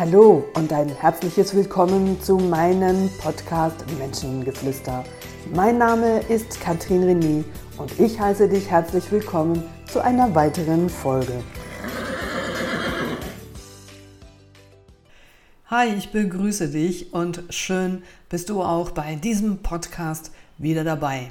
Hallo und ein herzliches Willkommen zu meinem Podcast Menschengeflüster. Mein Name ist Katrin René und ich heiße dich herzlich willkommen zu einer weiteren Folge. Hi, ich begrüße dich und schön bist du auch bei diesem Podcast wieder dabei.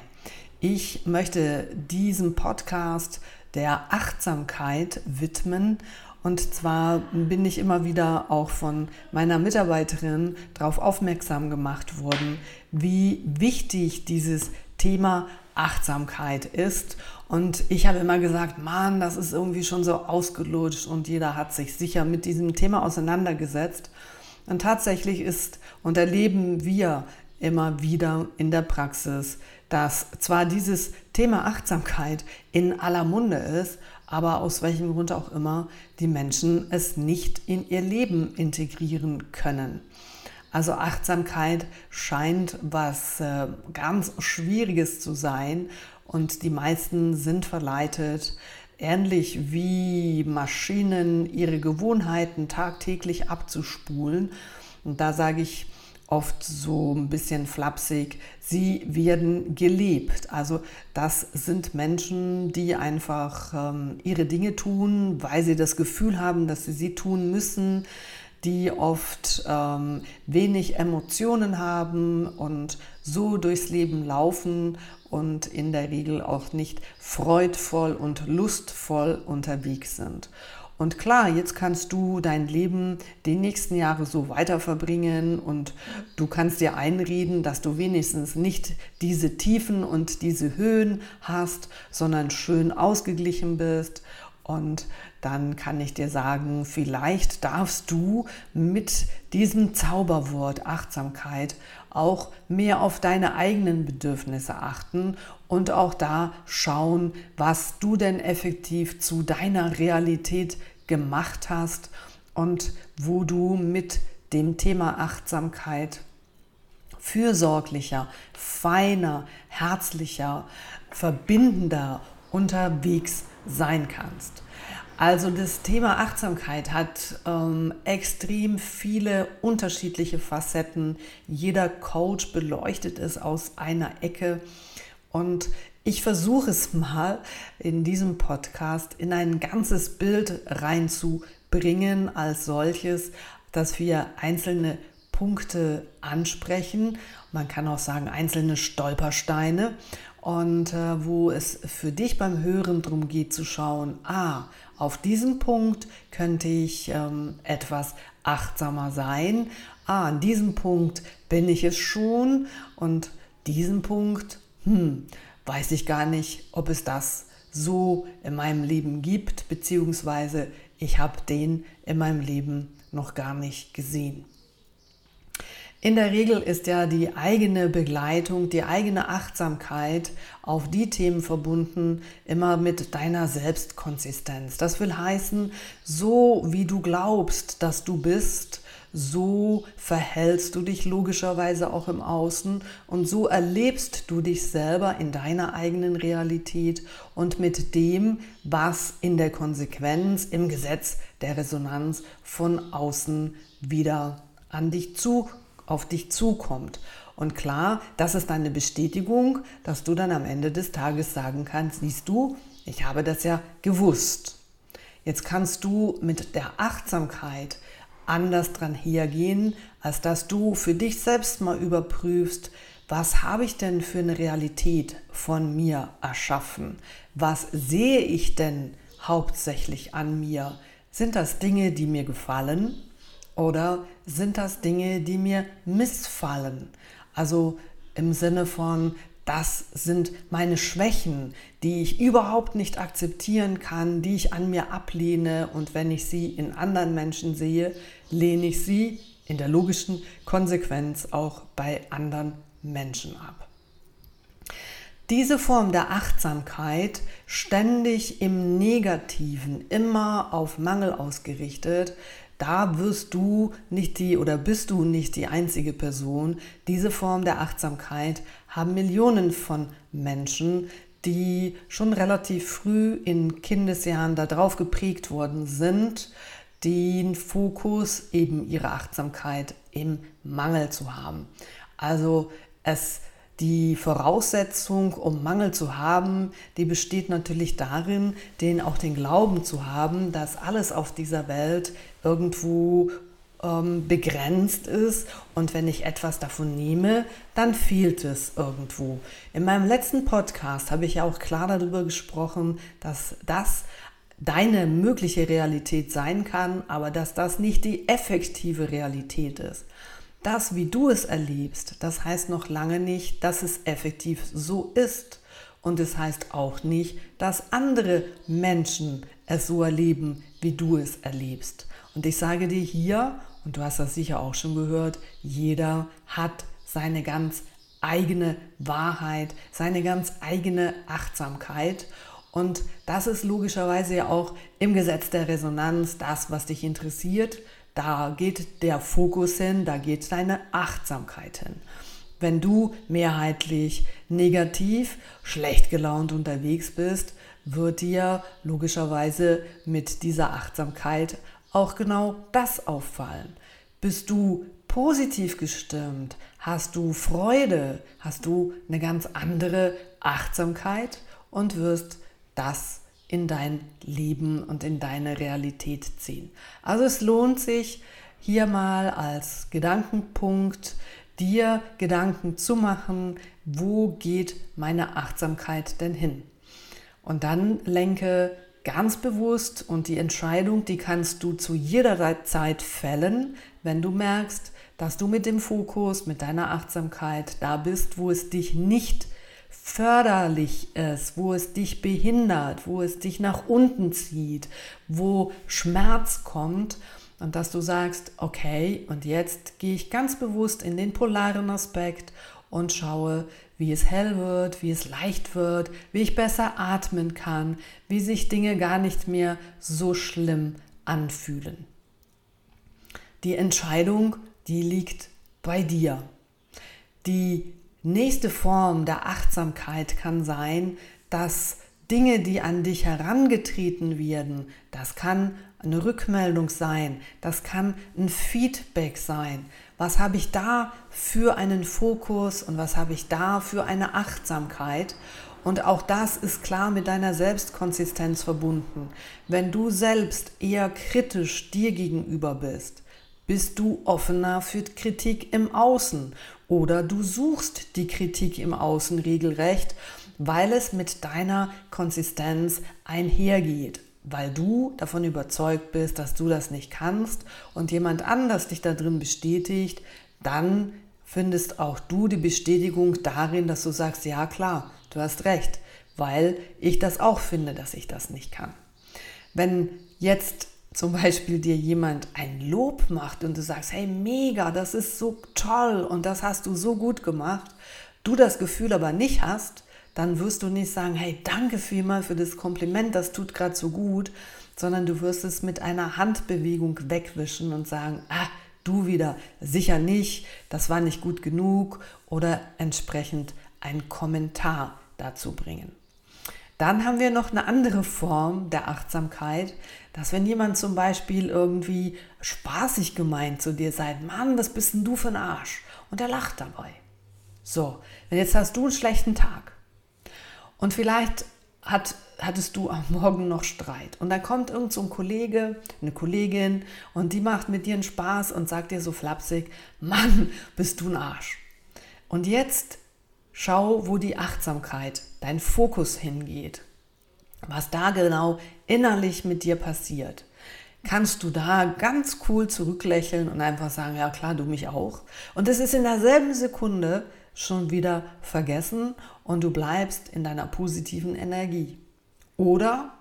Ich möchte diesem Podcast der Achtsamkeit widmen und zwar bin ich immer wieder auch von meiner Mitarbeiterin darauf aufmerksam gemacht worden, wie wichtig dieses Thema Achtsamkeit ist. Und ich habe immer gesagt, Mann, das ist irgendwie schon so ausgelutscht und jeder hat sich sicher mit diesem Thema auseinandergesetzt. Und tatsächlich ist und erleben wir immer wieder in der Praxis, dass zwar dieses Thema Achtsamkeit in aller Munde ist, aber aus welchem Grund auch immer die Menschen es nicht in ihr Leben integrieren können. Also Achtsamkeit scheint was äh, ganz Schwieriges zu sein und die meisten sind verleitet, ähnlich wie Maschinen ihre Gewohnheiten tagtäglich abzuspulen. Und da sage ich, oft so ein bisschen flapsig, sie werden gelebt. Also das sind Menschen, die einfach ähm, ihre Dinge tun, weil sie das Gefühl haben, dass sie sie tun müssen, die oft ähm, wenig Emotionen haben und so durchs Leben laufen und in der Regel auch nicht freudvoll und lustvoll unterwegs sind. Und klar, jetzt kannst du dein Leben die nächsten Jahre so weiter verbringen und du kannst dir einreden, dass du wenigstens nicht diese Tiefen und diese Höhen hast, sondern schön ausgeglichen bist. Und dann kann ich dir sagen, vielleicht darfst du mit diesem Zauberwort Achtsamkeit auch mehr auf deine eigenen Bedürfnisse achten und auch da schauen, was du denn effektiv zu deiner Realität gemacht hast und wo du mit dem Thema Achtsamkeit fürsorglicher, feiner, herzlicher, verbindender unterwegs sein kannst. Also das Thema Achtsamkeit hat ähm, extrem viele unterschiedliche Facetten. Jeder Coach beleuchtet es aus einer Ecke. Und ich versuche es mal in diesem Podcast in ein ganzes Bild reinzubringen als solches, dass wir einzelne Punkte ansprechen. Man kann auch sagen einzelne Stolpersteine und äh, wo es für dich beim Hören darum geht zu schauen, ah, auf diesem Punkt könnte ich ähm, etwas achtsamer sein. Ah, an diesem Punkt bin ich es schon und diesen Punkt, hm, weiß ich gar nicht, ob es das so in meinem Leben gibt, beziehungsweise ich habe den in meinem Leben noch gar nicht gesehen. In der Regel ist ja die eigene Begleitung, die eigene Achtsamkeit auf die Themen verbunden, immer mit deiner Selbstkonsistenz. Das will heißen, so wie du glaubst, dass du bist, so verhältst du dich logischerweise auch im Außen und so erlebst du dich selber in deiner eigenen Realität und mit dem, was in der Konsequenz im Gesetz der Resonanz von außen wieder an dich zu, auf dich zukommt. Und klar, das ist eine Bestätigung, dass du dann am Ende des Tages sagen kannst, siehst du, ich habe das ja gewusst. Jetzt kannst du mit der Achtsamkeit anders dran hergehen, als dass du für dich selbst mal überprüfst, was habe ich denn für eine Realität von mir erschaffen? Was sehe ich denn hauptsächlich an mir? Sind das Dinge, die mir gefallen oder sind das Dinge, die mir missfallen? Also im Sinne von, das sind meine Schwächen, die ich überhaupt nicht akzeptieren kann, die ich an mir ablehne und wenn ich sie in anderen Menschen sehe, lehne ich sie in der logischen Konsequenz auch bei anderen Menschen ab. Diese Form der Achtsamkeit, ständig im Negativen, immer auf Mangel ausgerichtet, da wirst du nicht die oder bist du nicht die einzige Person. Diese Form der Achtsamkeit haben Millionen von Menschen, die schon relativ früh in Kindesjahren darauf geprägt worden sind, den Fokus, eben ihre Achtsamkeit im Mangel zu haben. Also es die Voraussetzung, um Mangel zu haben, die besteht natürlich darin, den auch den Glauben zu haben, dass alles auf dieser Welt irgendwo ähm, begrenzt ist und wenn ich etwas davon nehme, dann fehlt es irgendwo. In meinem letzten Podcast habe ich ja auch klar darüber gesprochen, dass das deine mögliche Realität sein kann, aber dass das nicht die effektive Realität ist. Das, wie du es erlebst, das heißt noch lange nicht, dass es effektiv so ist. Und es heißt auch nicht, dass andere Menschen es so erleben, wie du es erlebst. Und ich sage dir hier, und du hast das sicher auch schon gehört, jeder hat seine ganz eigene Wahrheit, seine ganz eigene Achtsamkeit. Und das ist logischerweise ja auch im Gesetz der Resonanz das, was dich interessiert. Da geht der Fokus hin, da geht deine Achtsamkeit hin. Wenn du mehrheitlich negativ, schlecht gelaunt unterwegs bist, wird dir logischerweise mit dieser Achtsamkeit auch genau das auffallen. Bist du positiv gestimmt, hast du Freude, hast du eine ganz andere Achtsamkeit und wirst das in dein Leben und in deine Realität ziehen. Also es lohnt sich hier mal als Gedankenpunkt dir Gedanken zu machen, wo geht meine Achtsamkeit denn hin? Und dann lenke ganz bewusst und die Entscheidung, die kannst du zu jeder Zeit fällen, wenn du merkst, dass du mit dem Fokus, mit deiner Achtsamkeit da bist, wo es dich nicht förderlich ist, wo es dich behindert, wo es dich nach unten zieht, wo Schmerz kommt und dass du sagst, okay, und jetzt gehe ich ganz bewusst in den polaren Aspekt und schaue, wie es hell wird, wie es leicht wird, wie ich besser atmen kann, wie sich Dinge gar nicht mehr so schlimm anfühlen. Die Entscheidung, die liegt bei dir. Die Nächste Form der Achtsamkeit kann sein, dass Dinge, die an dich herangetreten werden, das kann eine Rückmeldung sein, das kann ein Feedback sein. Was habe ich da für einen Fokus und was habe ich da für eine Achtsamkeit? Und auch das ist klar mit deiner Selbstkonsistenz verbunden. Wenn du selbst eher kritisch dir gegenüber bist, bist du offener für Kritik im Außen oder du suchst die Kritik im Außen regelrecht, weil es mit deiner Konsistenz einhergeht, weil du davon überzeugt bist, dass du das nicht kannst und jemand anders dich da drin bestätigt, dann findest auch du die Bestätigung darin, dass du sagst, ja klar, du hast recht, weil ich das auch finde, dass ich das nicht kann. Wenn jetzt zum Beispiel dir jemand ein Lob macht und du sagst, hey, mega, das ist so toll und das hast du so gut gemacht, du das Gefühl aber nicht hast, dann wirst du nicht sagen, hey, danke vielmal für das Kompliment, das tut gerade so gut, sondern du wirst es mit einer Handbewegung wegwischen und sagen, ah, du wieder, sicher nicht, das war nicht gut genug oder entsprechend einen Kommentar dazu bringen. Dann haben wir noch eine andere Form der Achtsamkeit, dass wenn jemand zum Beispiel irgendwie spaßig gemeint zu dir sagt, Mann, was bist denn du für ein Arsch? Und er lacht dabei. So, jetzt hast du einen schlechten Tag und vielleicht hat, hattest du am Morgen noch Streit und dann kommt irgend so ein Kollege, eine Kollegin und die macht mit dir einen Spaß und sagt dir so flapsig, Mann, bist du ein Arsch. Und jetzt schau, wo die Achtsamkeit dein Fokus hingeht, was da genau innerlich mit dir passiert. Kannst du da ganz cool zurücklächeln und einfach sagen, ja klar, du mich auch. Und es ist in derselben Sekunde schon wieder vergessen und du bleibst in deiner positiven Energie. Oder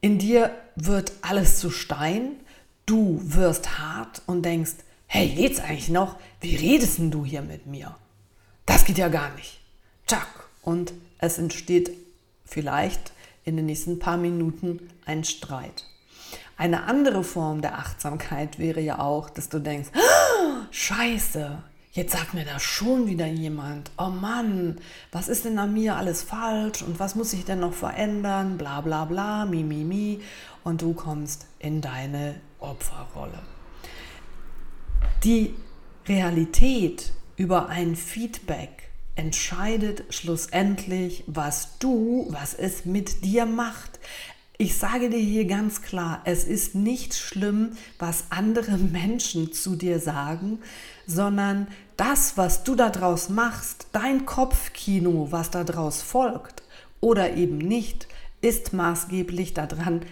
in dir wird alles zu Stein, du wirst hart und denkst, hey, geht's eigentlich noch? Wie redest denn du hier mit mir? Das geht ja gar nicht. Tschack, und es entsteht vielleicht in den nächsten paar Minuten ein Streit. Eine andere Form der Achtsamkeit wäre ja auch, dass du denkst, oh, scheiße, jetzt sagt mir da schon wieder jemand, oh Mann, was ist denn an mir alles falsch und was muss ich denn noch verändern, bla bla bla, mi mi mi und du kommst in deine Opferrolle. Die Realität über ein Feedback entscheidet schlussendlich, was du, was es mit dir macht. Ich sage dir hier ganz klar, es ist nicht schlimm, was andere Menschen zu dir sagen, sondern das, was du daraus machst, dein Kopfkino, was daraus folgt oder eben nicht, ist maßgeblich daran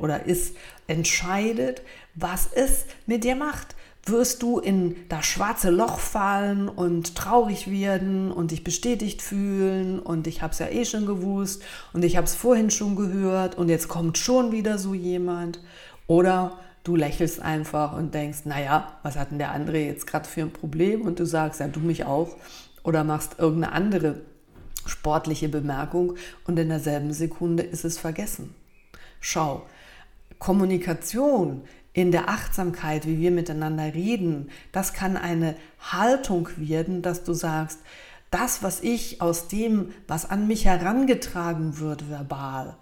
oder ist entscheidet, was es mit dir macht wirst du in das schwarze Loch fallen und traurig werden und dich bestätigt fühlen und ich habe es ja eh schon gewusst und ich habe es vorhin schon gehört und jetzt kommt schon wieder so jemand. Oder du lächelst einfach und denkst, naja, was hat denn der andere jetzt gerade für ein Problem? Und du sagst, ja, du mich auch. Oder machst irgendeine andere sportliche Bemerkung und in derselben Sekunde ist es vergessen. Schau, Kommunikation in der Achtsamkeit, wie wir miteinander reden, das kann eine Haltung werden, dass du sagst, das, was ich aus dem, was an mich herangetragen wird, verbal,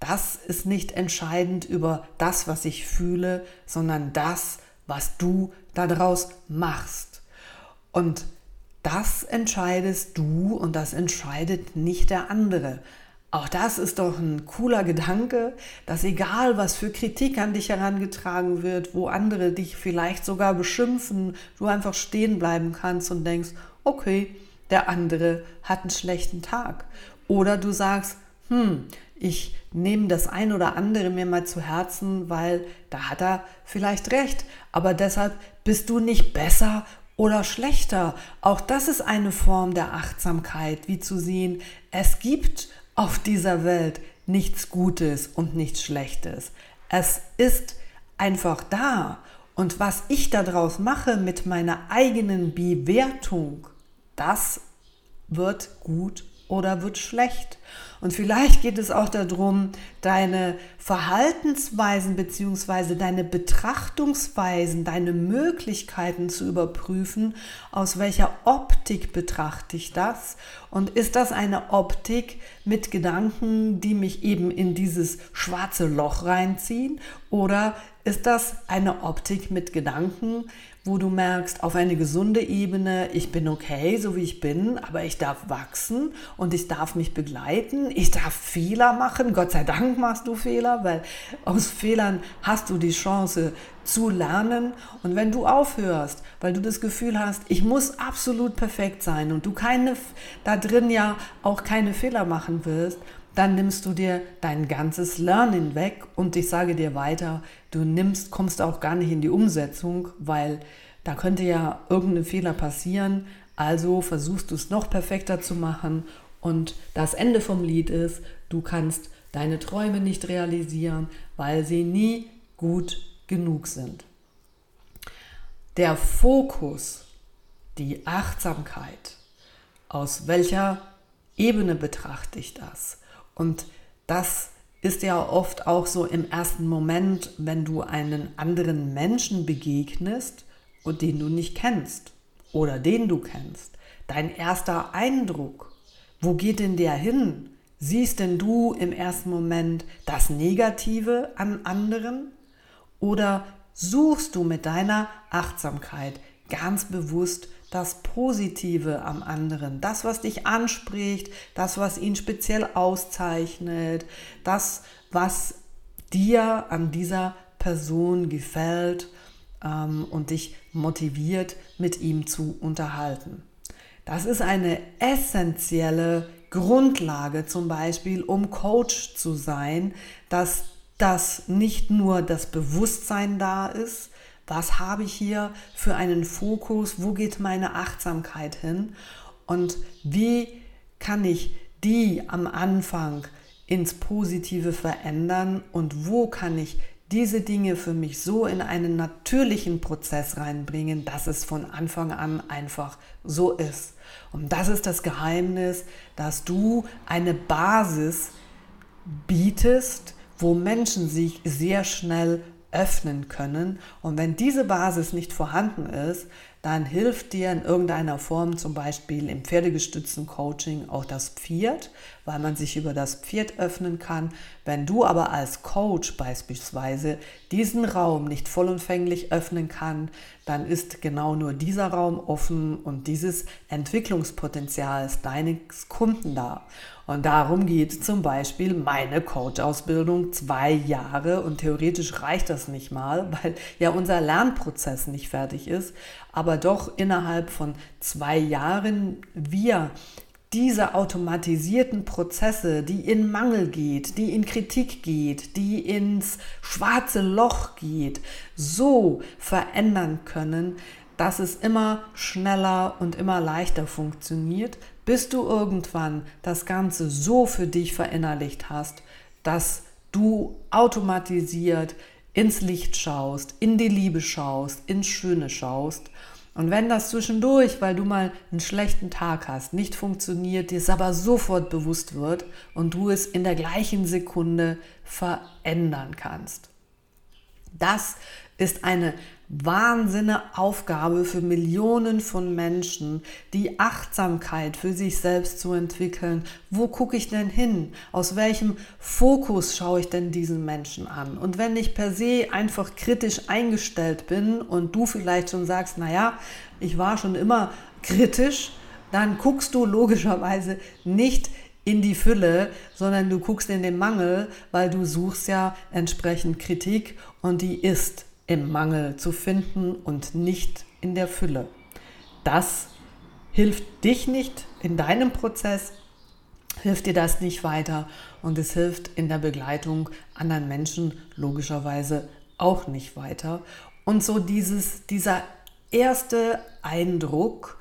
das ist nicht entscheidend über das, was ich fühle, sondern das, was du daraus machst. Und das entscheidest du und das entscheidet nicht der andere. Auch das ist doch ein cooler Gedanke, dass egal was für Kritik an dich herangetragen wird, wo andere dich vielleicht sogar beschimpfen, du einfach stehen bleiben kannst und denkst, okay, der andere hat einen schlechten Tag. Oder du sagst, hm, ich nehme das ein oder andere mir mal zu Herzen, weil da hat er vielleicht recht. Aber deshalb bist du nicht besser oder schlechter. Auch das ist eine Form der Achtsamkeit, wie zu sehen, es gibt auf dieser Welt nichts Gutes und nichts Schlechtes. Es ist einfach da. Und was ich daraus mache mit meiner eigenen Bewertung, das wird gut oder wird schlecht. Und vielleicht geht es auch darum, deine Verhaltensweisen bzw. deine Betrachtungsweisen, deine Möglichkeiten zu überprüfen, aus welcher Optik betrachte ich das und ist das eine Optik mit Gedanken, die mich eben in dieses schwarze Loch reinziehen? Oder ist das eine Optik mit Gedanken, wo du merkst, auf eine gesunde Ebene, ich bin okay, so wie ich bin, aber ich darf wachsen und ich darf mich begleiten, ich darf Fehler machen, Gott sei Dank machst du Fehler, weil aus Fehlern hast du die Chance zu lernen und wenn du aufhörst, weil du das Gefühl hast, ich muss absolut perfekt sein und du keine, da drin ja auch keine Fehler machen wirst, dann nimmst du dir dein ganzes Lernen weg und ich sage dir weiter, du nimmst, kommst auch gar nicht in die Umsetzung, weil da könnte ja irgendein Fehler passieren. Also versuchst du es noch perfekter zu machen und das Ende vom Lied ist, du kannst deine Träume nicht realisieren, weil sie nie gut genug sind. Der Fokus, die Achtsamkeit, aus welcher Ebene betrachte ich das? Und das ist ja oft auch so im ersten Moment, wenn du einen anderen Menschen begegnest und den du nicht kennst oder den du kennst. Dein erster Eindruck, wo geht denn der hin? Siehst denn du im ersten Moment das Negative an anderen oder suchst du mit deiner Achtsamkeit ganz bewusst das Positive am anderen, das, was dich anspricht, das, was ihn speziell auszeichnet, das, was dir an dieser Person gefällt ähm, und dich motiviert, mit ihm zu unterhalten. Das ist eine essentielle Grundlage zum Beispiel, um Coach zu sein, dass das nicht nur das Bewusstsein da ist, was habe ich hier für einen Fokus? Wo geht meine Achtsamkeit hin? Und wie kann ich die am Anfang ins Positive verändern? Und wo kann ich diese Dinge für mich so in einen natürlichen Prozess reinbringen, dass es von Anfang an einfach so ist? Und das ist das Geheimnis, dass du eine Basis bietest, wo Menschen sich sehr schnell öffnen können. Und wenn diese Basis nicht vorhanden ist, dann hilft dir in irgendeiner Form, zum Beispiel im pferdegestützten Coaching, auch das Pferd, weil man sich über das Pferd öffnen kann. Wenn du aber als Coach beispielsweise diesen Raum nicht vollumfänglich öffnen kann, dann ist genau nur dieser Raum offen und dieses Entwicklungspotenzial deines Kunden da. Und darum geht zum Beispiel meine Coach-Ausbildung zwei Jahre und theoretisch reicht das nicht mal, weil ja unser Lernprozess nicht fertig ist, aber doch innerhalb von zwei Jahren wir diese automatisierten Prozesse, die in Mangel geht, die in Kritik geht, die ins schwarze Loch geht, so verändern können, dass es immer schneller und immer leichter funktioniert, bis du irgendwann das Ganze so für dich verinnerlicht hast, dass du automatisiert ins Licht schaust, in die Liebe schaust, ins Schöne schaust und wenn das zwischendurch, weil du mal einen schlechten Tag hast, nicht funktioniert, dir es aber sofort bewusst wird und du es in der gleichen Sekunde verändern kannst. Das ist eine wahnsinne Aufgabe für Millionen von Menschen, die Achtsamkeit für sich selbst zu entwickeln. Wo gucke ich denn hin? Aus welchem Fokus schaue ich denn diesen Menschen an? Und wenn ich per se einfach kritisch eingestellt bin und du vielleicht schon sagst, naja, ich war schon immer kritisch, dann guckst du logischerweise nicht in die Fülle, sondern du guckst in den Mangel, weil du suchst ja entsprechend Kritik und die ist im Mangel zu finden und nicht in der Fülle. Das hilft dich nicht in deinem Prozess, hilft dir das nicht weiter und es hilft in der Begleitung anderen Menschen logischerweise auch nicht weiter. Und so dieses, dieser erste Eindruck,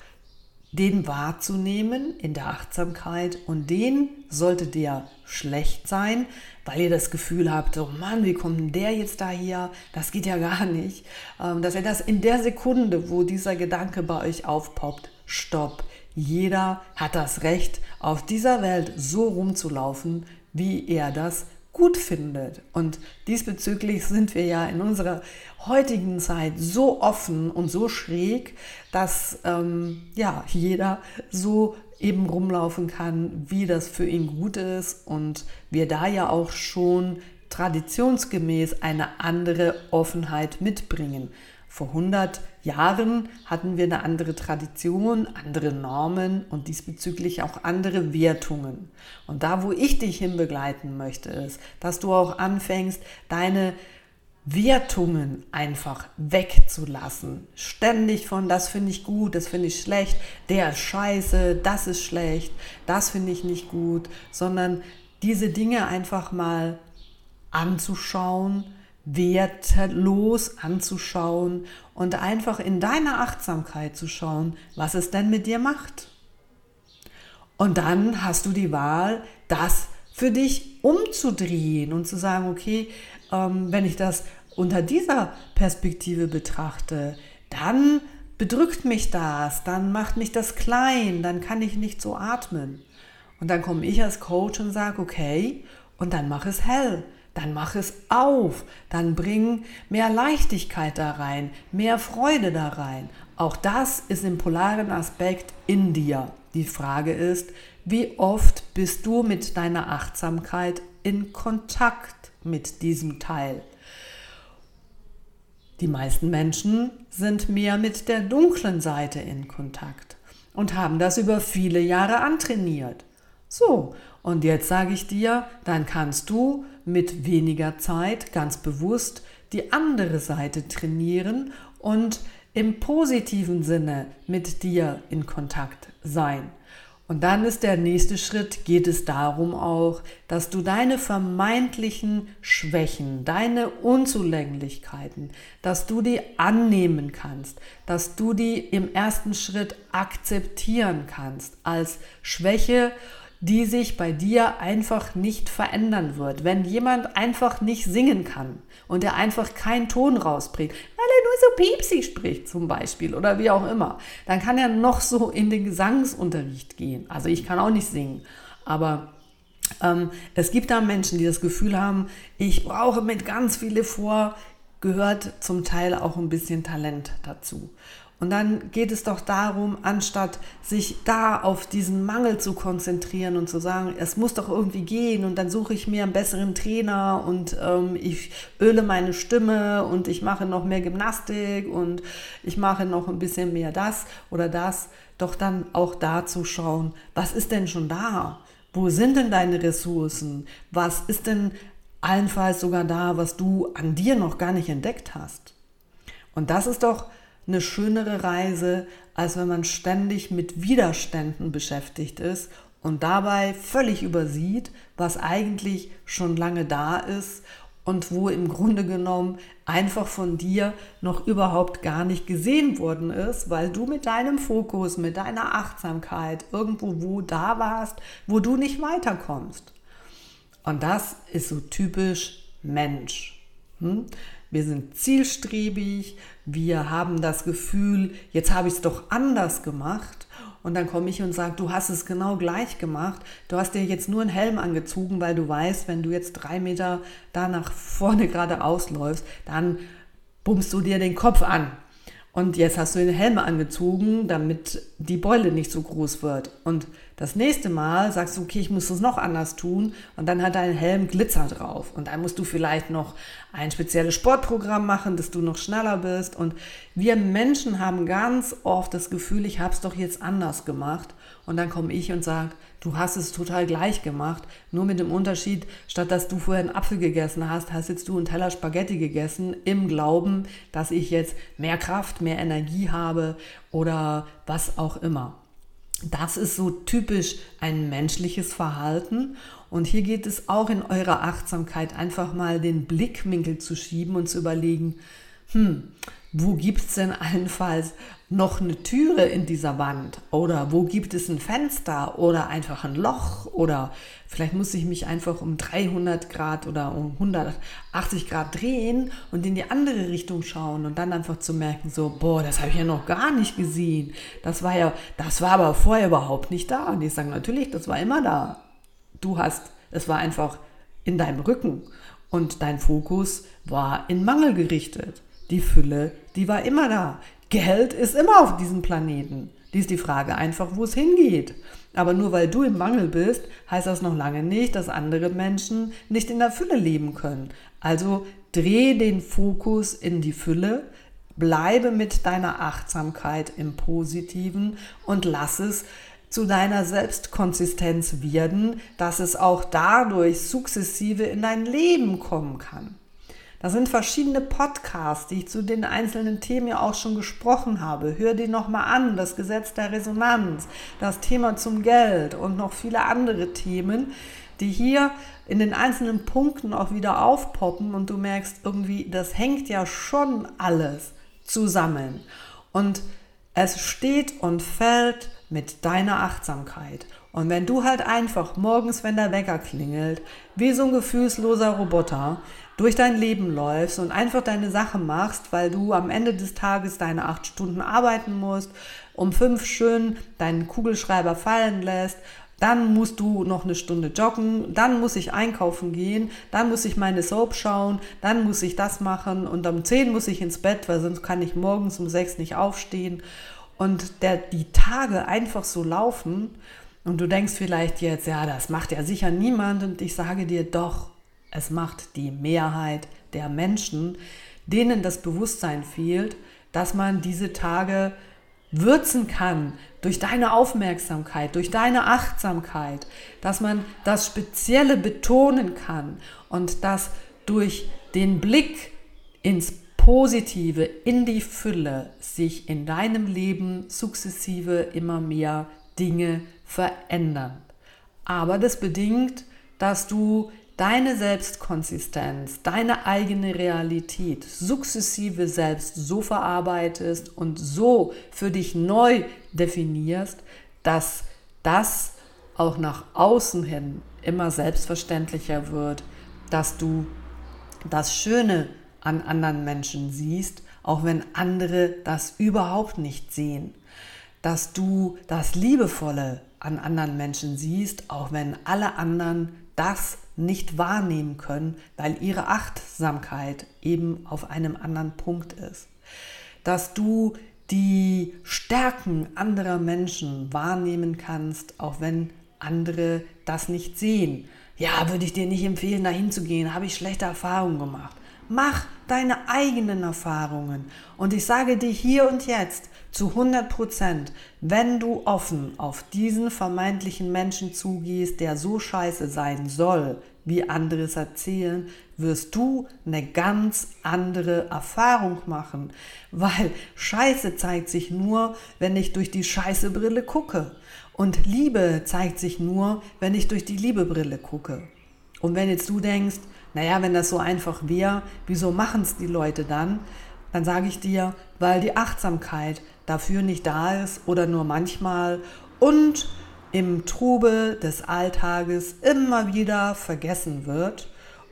den wahrzunehmen in der Achtsamkeit und den sollte der schlecht sein, weil ihr das Gefühl habt, oh Mann, wie kommt der jetzt da hier? Das geht ja gar nicht. Ähm, dass ihr das in der Sekunde, wo dieser Gedanke bei euch aufpoppt, stopp. Jeder hat das Recht, auf dieser Welt so rumzulaufen, wie er das gut findet. Und diesbezüglich sind wir ja in unserer heutigen Zeit so offen und so schräg, dass ähm, ja jeder so eben rumlaufen kann, wie das für ihn gut ist und wir da ja auch schon traditionsgemäß eine andere Offenheit mitbringen. Vor 100 Jahren hatten wir eine andere Tradition, andere Normen und diesbezüglich auch andere Wertungen. Und da, wo ich dich hinbegleiten möchte, ist, dass du auch anfängst, deine Wertungen einfach wegzulassen. Ständig von, das finde ich gut, das finde ich schlecht, der ist scheiße, das ist schlecht, das finde ich nicht gut, sondern diese Dinge einfach mal anzuschauen, wertlos anzuschauen und einfach in deiner Achtsamkeit zu schauen, was es denn mit dir macht. Und dann hast du die Wahl, das für dich umzudrehen und zu sagen, okay, ähm, wenn ich das unter dieser Perspektive betrachte, dann bedrückt mich das, dann macht mich das klein, dann kann ich nicht so atmen. Und dann komme ich als Coach und sage, okay, und dann mach es hell dann mach es auf, dann bring mehr Leichtigkeit da rein, mehr Freude da rein. Auch das ist im polaren Aspekt in dir. Die Frage ist, wie oft bist du mit deiner Achtsamkeit in Kontakt mit diesem Teil? Die meisten Menschen sind mehr mit der dunklen Seite in Kontakt und haben das über viele Jahre antrainiert. So, und jetzt sage ich dir, dann kannst du mit weniger Zeit ganz bewusst die andere Seite trainieren und im positiven Sinne mit dir in Kontakt sein. Und dann ist der nächste Schritt, geht es darum auch, dass du deine vermeintlichen Schwächen, deine Unzulänglichkeiten, dass du die annehmen kannst, dass du die im ersten Schritt akzeptieren kannst als Schwäche die sich bei dir einfach nicht verändern wird. Wenn jemand einfach nicht singen kann und er einfach keinen Ton rausbringt, weil er nur so piepsig spricht zum Beispiel oder wie auch immer, dann kann er noch so in den Gesangsunterricht gehen. Also ich kann auch nicht singen, aber ähm, es gibt da Menschen, die das Gefühl haben, ich brauche mit ganz viele vor, gehört zum Teil auch ein bisschen Talent dazu. Und dann geht es doch darum, anstatt sich da auf diesen Mangel zu konzentrieren und zu sagen, es muss doch irgendwie gehen und dann suche ich mir einen besseren Trainer und ähm, ich öle meine Stimme und ich mache noch mehr Gymnastik und ich mache noch ein bisschen mehr das oder das, doch dann auch da zu schauen, was ist denn schon da? Wo sind denn deine Ressourcen? Was ist denn allenfalls sogar da, was du an dir noch gar nicht entdeckt hast? Und das ist doch eine schönere Reise, als wenn man ständig mit Widerständen beschäftigt ist und dabei völlig übersieht, was eigentlich schon lange da ist und wo im Grunde genommen einfach von dir noch überhaupt gar nicht gesehen worden ist, weil du mit deinem Fokus, mit deiner Achtsamkeit irgendwo wo da warst, wo du nicht weiterkommst. Und das ist so typisch Mensch. Hm? Wir sind zielstrebig, wir haben das Gefühl, jetzt habe ich es doch anders gemacht. Und dann komme ich und sage, du hast es genau gleich gemacht. Du hast dir jetzt nur einen Helm angezogen, weil du weißt, wenn du jetzt drei Meter da nach vorne gerade ausläufst, dann bummst du dir den Kopf an. Und jetzt hast du den Helm angezogen, damit die Beule nicht so groß wird. Und das nächste Mal sagst du, okay, ich muss das noch anders tun. Und dann hat dein Helm Glitzer drauf. Und dann musst du vielleicht noch ein spezielles Sportprogramm machen, dass du noch schneller bist. Und wir Menschen haben ganz oft das Gefühl, ich habe es doch jetzt anders gemacht. Und dann komme ich und sage, du hast es total gleich gemacht, nur mit dem Unterschied, statt dass du vorher einen Apfel gegessen hast, hast jetzt du einen Teller Spaghetti gegessen, im Glauben, dass ich jetzt mehr Kraft, mehr Energie habe oder was auch immer. Das ist so typisch ein menschliches Verhalten. Und hier geht es auch in eurer Achtsamkeit einfach mal den Blickwinkel zu schieben und zu überlegen, hm, wo gibt es denn allenfalls noch eine Türe in dieser Wand oder wo gibt es ein Fenster oder einfach ein Loch oder vielleicht muss ich mich einfach um 300 Grad oder um 180 Grad drehen und in die andere Richtung schauen und dann einfach zu merken, so, boah, das habe ich ja noch gar nicht gesehen. Das war ja, das war aber vorher überhaupt nicht da. Und ich sage natürlich, das war immer da. Du hast, es war einfach in deinem Rücken und dein Fokus war in Mangel gerichtet. Die Fülle, die war immer da. Geld ist immer auf diesem Planeten. Die ist die Frage einfach, wo es hingeht. Aber nur weil du im Mangel bist, heißt das noch lange nicht, dass andere Menschen nicht in der Fülle leben können. Also dreh den Fokus in die Fülle, bleibe mit deiner Achtsamkeit im Positiven und lass es zu deiner Selbstkonsistenz werden, dass es auch dadurch sukzessive in dein Leben kommen kann. Das sind verschiedene Podcasts, die ich zu den einzelnen Themen ja auch schon gesprochen habe. Hör die nochmal an, das Gesetz der Resonanz, das Thema zum Geld und noch viele andere Themen, die hier in den einzelnen Punkten auch wieder aufpoppen und du merkst irgendwie, das hängt ja schon alles zusammen. Und es steht und fällt mit deiner Achtsamkeit. Und wenn du halt einfach morgens, wenn der Wecker klingelt, wie so ein gefühlsloser Roboter, durch dein Leben läufst und einfach deine Sache machst, weil du am Ende des Tages deine acht Stunden arbeiten musst, um fünf schön deinen Kugelschreiber fallen lässt, dann musst du noch eine Stunde joggen, dann muss ich einkaufen gehen, dann muss ich meine Soap schauen, dann muss ich das machen und um zehn muss ich ins Bett, weil sonst kann ich morgens um sechs nicht aufstehen. Und der, die Tage einfach so laufen und du denkst vielleicht jetzt, ja, das macht ja sicher niemand und ich sage dir doch, es macht die Mehrheit der Menschen, denen das Bewusstsein fehlt, dass man diese Tage würzen kann durch deine Aufmerksamkeit, durch deine Achtsamkeit, dass man das Spezielle betonen kann und dass durch den Blick ins Positive, in die Fülle sich in deinem Leben sukzessive immer mehr Dinge verändern. Aber das bedingt, dass du deine Selbstkonsistenz, deine eigene Realität sukzessive selbst so verarbeitest und so für dich neu definierst, dass das auch nach außen hin immer selbstverständlicher wird, dass du das Schöne an anderen Menschen siehst, auch wenn andere das überhaupt nicht sehen, dass du das Liebevolle an anderen Menschen siehst, auch wenn alle anderen das nicht wahrnehmen können, weil ihre Achtsamkeit eben auf einem anderen Punkt ist. Dass du die Stärken anderer Menschen wahrnehmen kannst, auch wenn andere das nicht sehen. Ja, würde ich dir nicht empfehlen, dahin zu gehen, habe ich schlechte Erfahrungen gemacht. Mach deine eigenen Erfahrungen. Und ich sage dir hier und jetzt zu 100 Prozent, wenn du offen auf diesen vermeintlichen Menschen zugehst, der so scheiße sein soll, wie andere es erzählen, wirst du eine ganz andere Erfahrung machen. Weil Scheiße zeigt sich nur, wenn ich durch die Scheiße-Brille gucke. Und Liebe zeigt sich nur, wenn ich durch die Liebe-Brille gucke. Und wenn jetzt du denkst, naja, wenn das so einfach wäre, wieso machen es die Leute dann? Dann sage ich dir, weil die Achtsamkeit dafür nicht da ist oder nur manchmal und im Trubel des Alltages immer wieder vergessen wird.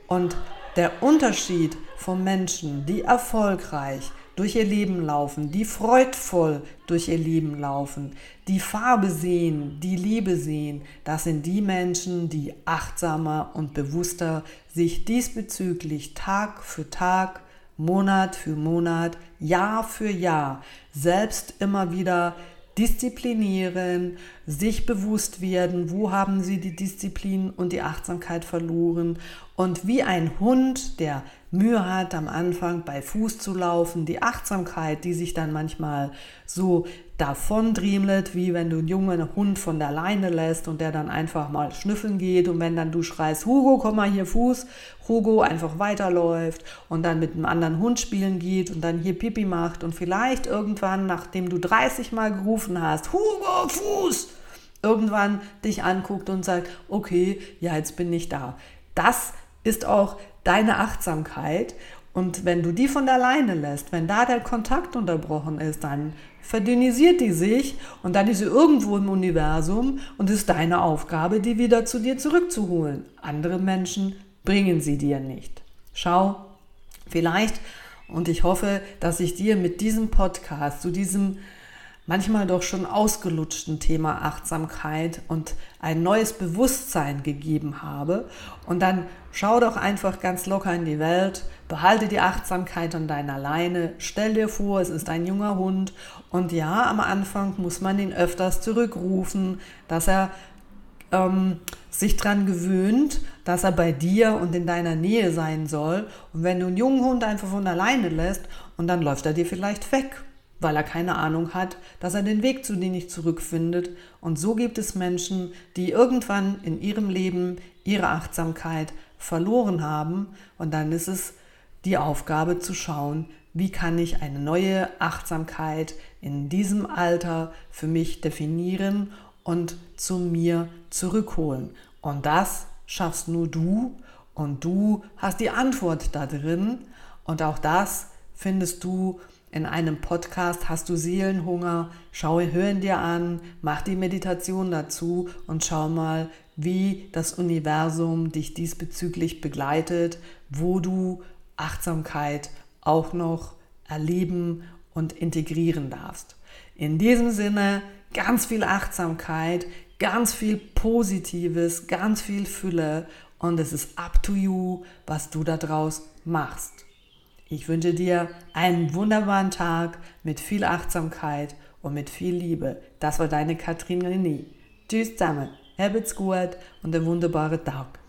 Und der Unterschied von Menschen, die erfolgreich durch ihr Leben laufen, die freudvoll durch ihr Leben laufen, die Farbe sehen, die Liebe sehen, das sind die Menschen, die achtsamer und bewusster sich diesbezüglich Tag für Tag, Monat für Monat, Jahr für Jahr selbst immer wieder disziplinieren, sich bewusst werden, wo haben sie die Disziplin und die Achtsamkeit verloren und wie ein Hund, der Mühe hat, am Anfang bei Fuß zu laufen, die Achtsamkeit, die sich dann manchmal so davon driemelt, wie wenn du einen jungen Hund von der Leine lässt und der dann einfach mal schnüffeln geht und wenn dann du schreist, Hugo, komm mal hier Fuß, Hugo einfach weiterläuft und dann mit einem anderen Hund spielen geht und dann hier Pipi macht und vielleicht irgendwann, nachdem du 30 Mal gerufen hast, Hugo, Fuß, irgendwann dich anguckt und sagt, okay, ja, jetzt bin ich da. Das ist auch deine Achtsamkeit. Und wenn du die von der Leine lässt, wenn da der Kontakt unterbrochen ist, dann verdünnisiert die sich und dann ist sie irgendwo im Universum und ist deine Aufgabe, die wieder zu dir zurückzuholen. Andere Menschen bringen sie dir nicht. Schau, vielleicht, und ich hoffe, dass ich dir mit diesem Podcast, zu diesem manchmal doch schon ausgelutschten Thema Achtsamkeit und ein neues Bewusstsein gegeben habe. Und dann schau doch einfach ganz locker in die Welt, behalte die Achtsamkeit an deiner Leine, stell dir vor, es ist ein junger Hund und ja, am Anfang muss man ihn öfters zurückrufen, dass er ähm, sich daran gewöhnt, dass er bei dir und in deiner Nähe sein soll. Und wenn du einen jungen Hund einfach von alleine lässt und dann läuft er dir vielleicht weg weil er keine Ahnung hat, dass er den Weg zu dir nicht zurückfindet. Und so gibt es Menschen, die irgendwann in ihrem Leben ihre Achtsamkeit verloren haben. Und dann ist es die Aufgabe zu schauen, wie kann ich eine neue Achtsamkeit in diesem Alter für mich definieren und zu mir zurückholen. Und das schaffst nur du und du hast die Antwort da drin. Und auch das findest du in einem Podcast hast du Seelenhunger, schau, hör dir an, mach die Meditation dazu und schau mal, wie das Universum dich diesbezüglich begleitet, wo du Achtsamkeit auch noch erleben und integrieren darfst. In diesem Sinne ganz viel Achtsamkeit, ganz viel Positives, ganz viel Fülle und es ist up to you, was du daraus machst. Ich wünsche dir einen wunderbaren Tag mit viel Achtsamkeit und mit viel Liebe. Das war deine Katrin René. Tschüss zusammen, habt's gut und einen wunderbaren Tag.